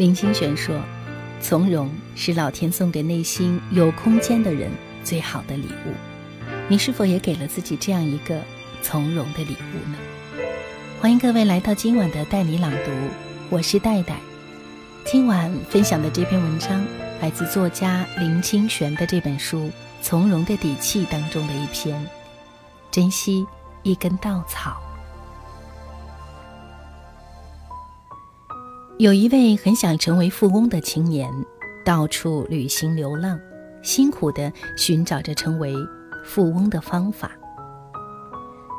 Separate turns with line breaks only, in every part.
林清玄说：“从容是老天送给内心有空间的人最好的礼物。你是否也给了自己这样一个从容的礼物呢？”欢迎各位来到今晚的带你朗读，我是戴戴。今晚分享的这篇文章来自作家林清玄的这本书《从容的底气》当中的一篇：“珍惜一根稻草。”有一位很想成为富翁的青年，到处旅行流浪，辛苦地寻找着成为富翁的方法。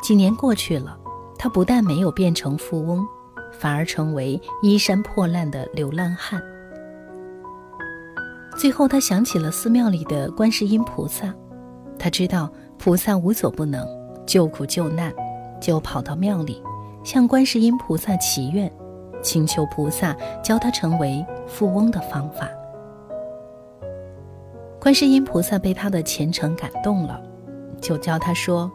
几年过去了，他不但没有变成富翁，反而成为衣衫破烂的流浪汉。最后，他想起了寺庙里的观世音菩萨，他知道菩萨无所不能，救苦救难，就跑到庙里，向观世音菩萨祈愿。请求菩萨教他成为富翁的方法。观世音菩萨被他的虔诚感动了，就教他说：“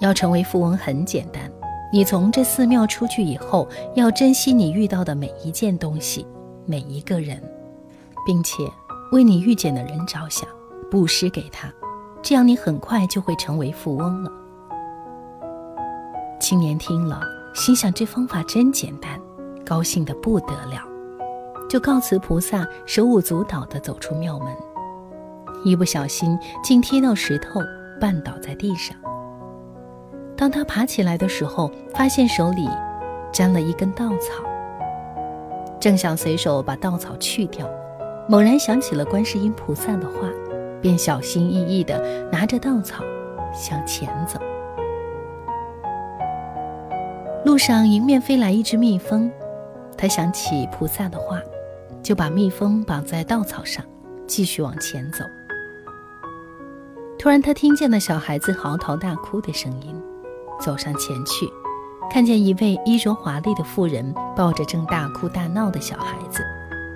要成为富翁很简单，你从这寺庙出去以后，要珍惜你遇到的每一件东西、每一个人，并且为你遇见的人着想，布施给他，这样你很快就会成为富翁了。”青年听了，心想：这方法真简单。高兴的不得了，就告辞菩萨，手舞足蹈地走出庙门，一不小心竟踢到石头，绊倒在地上。当他爬起来的时候，发现手里沾了一根稻草，正想随手把稻草去掉，猛然想起了观世音菩萨的话，便小心翼翼地拿着稻草向前走。路上迎面飞来一只蜜蜂。他想起菩萨的话，就把蜜蜂绑在稻草上，继续往前走。突然，他听见了小孩子嚎啕大哭的声音，走上前去，看见一位衣着华丽的妇人抱着正大哭大闹的小孩子，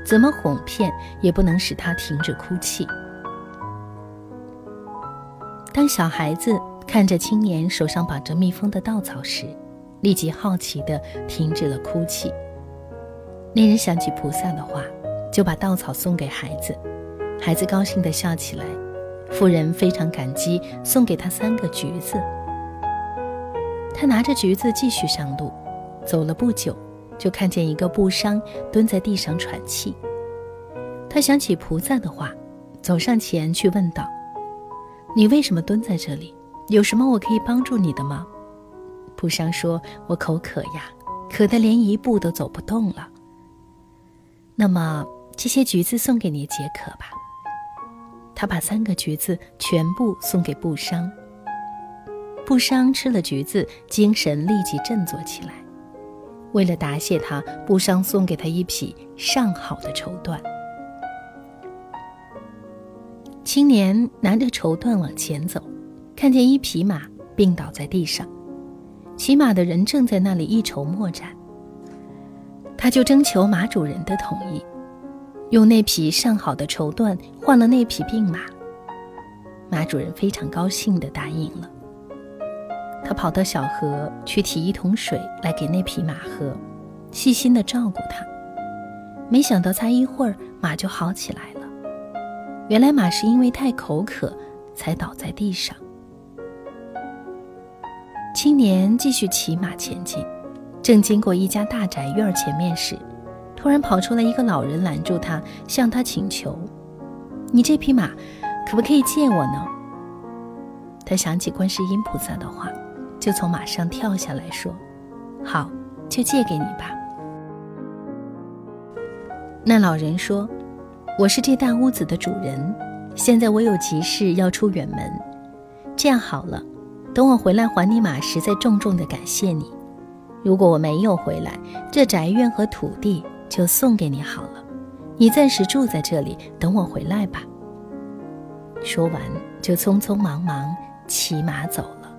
怎么哄骗也不能使他停止哭泣。当小孩子看着青年手上绑着蜜蜂的稻草时，立即好奇地停止了哭泣。那人想起菩萨的话，就把稻草送给孩子，孩子高兴地笑起来。妇人非常感激，送给他三个橘子。他拿着橘子继续上路，走了不久，就看见一个布商蹲在地上喘气。他想起菩萨的话，走上前去问道：“你为什么蹲在这里？有什么我可以帮助你的吗？”布商说：“我口渴呀，渴得连一步都走不动了。”那么这些橘子送给你解渴吧。他把三个橘子全部送给布商。布商吃了橘子，精神立即振作起来。为了答谢他，布商送给他一匹上好的绸缎。青年拿着绸缎往前走，看见一匹马病倒在地上，骑马的人正在那里一筹莫展。他就征求马主人的同意，用那匹上好的绸缎换了那匹病马。马主人非常高兴地答应了。他跑到小河去提一桶水来给那匹马喝，细心地照顾它。没想到才一会儿，马就好起来了。原来马是因为太口渴才倒在地上。青年继续骑马前进。正经过一家大宅院前面时，突然跑出来一个老人，拦住他，向他请求：“你这匹马可不可以借我呢？”他想起观世音菩萨的话，就从马上跳下来说：“好，就借给你吧。”那老人说：“我是这大屋子的主人，现在我有急事要出远门，这样好了，等我回来还你马时，再重重的感谢你。”如果我没有回来，这宅院和土地就送给你好了。你暂时住在这里，等我回来吧。说完，就匆匆忙忙骑马走了。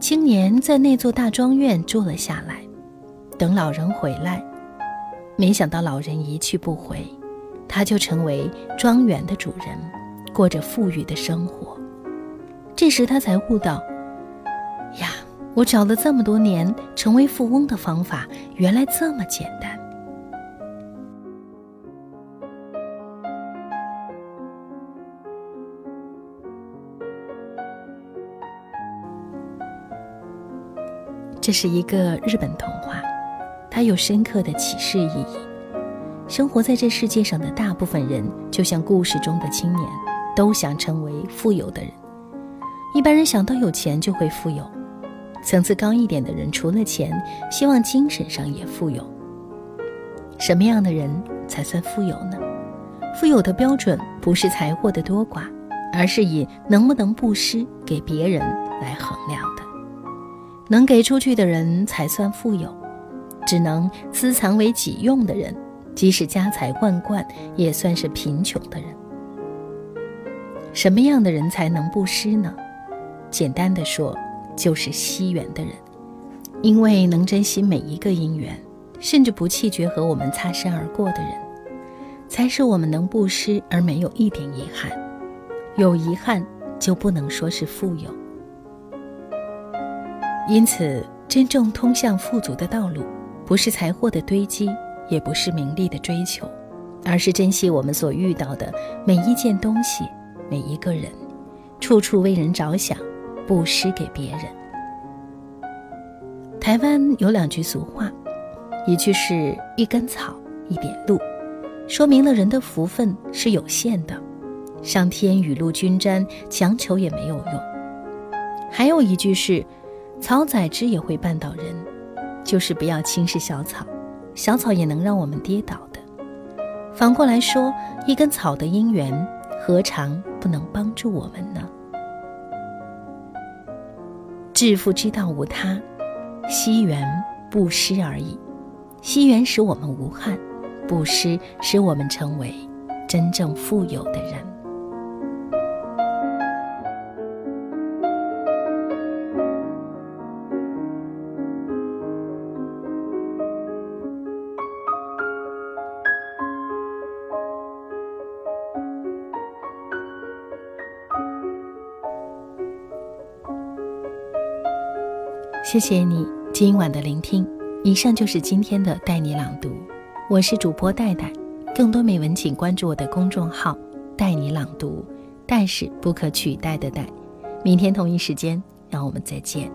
青年在那座大庄院住了下来，等老人回来。没想到老人一去不回，他就成为庄园的主人，过着富裕的生活。这时他才悟到。我找了这么多年成为富翁的方法原来这么简单。这是一个日本童话它有深刻的启示意义。生活在这世界上的大部分人就像故事中的青年都想成为富有的人。一般人想到有钱就会富有层次高一点的人，除了钱，希望精神上也富有。什么样的人才算富有呢？富有的标准不是财货的多寡，而是以能不能布施给别人来衡量的。能给出去的人才算富有，只能私藏为己用的人，即使家财万贯，也算是贫穷的人。什么样的人才能布施呢？简单的说，就是惜缘的人，因为能珍惜每一个因缘，甚至不弃绝和我们擦身而过的人，才是我们能布施而没有一点遗憾。有遗憾，就不能说是富有。因此，真正通向富足的道路，不是财货的堆积，也不是名利的追求，而是珍惜我们所遇到的每一件东西、每一个人，处处为人着想，布施给别人。台湾有两句俗话，一句是一根草一点露，说明了人的福分是有限的，上天雨露均沾，强求也没有用。还有一句是。草载之也会绊倒人，就是不要轻视小草，小草也能让我们跌倒的。反过来说，一根草的因缘，何尝不能帮助我们呢？致富之道无他，惜缘布施而已。惜缘使我们无憾，布施使我们成为真正富有的人。谢谢你今晚的聆听，以上就是今天的带你朗读，我是主播戴戴，更多美文请关注我的公众号“带你朗读”，戴是不可取代的戴。明天同一时间，让我们再见。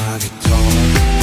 My guitar.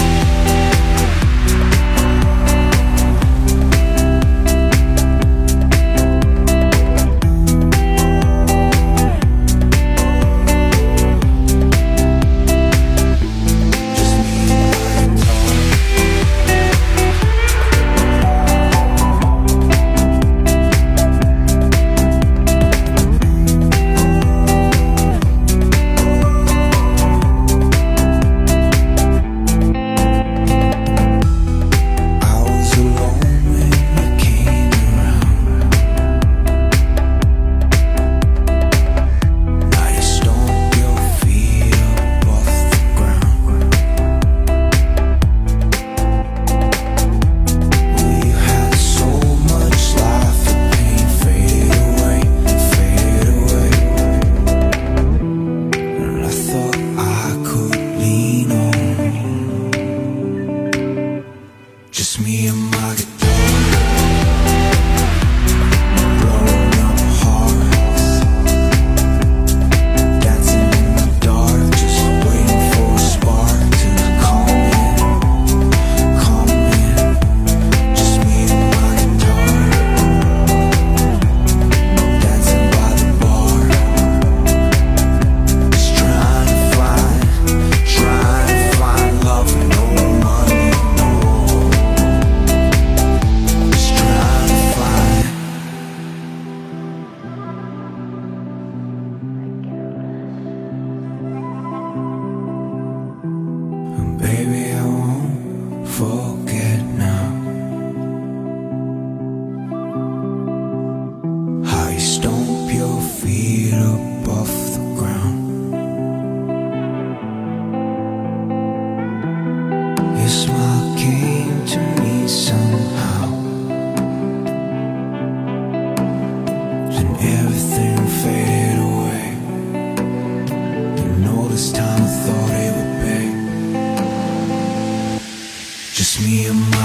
me a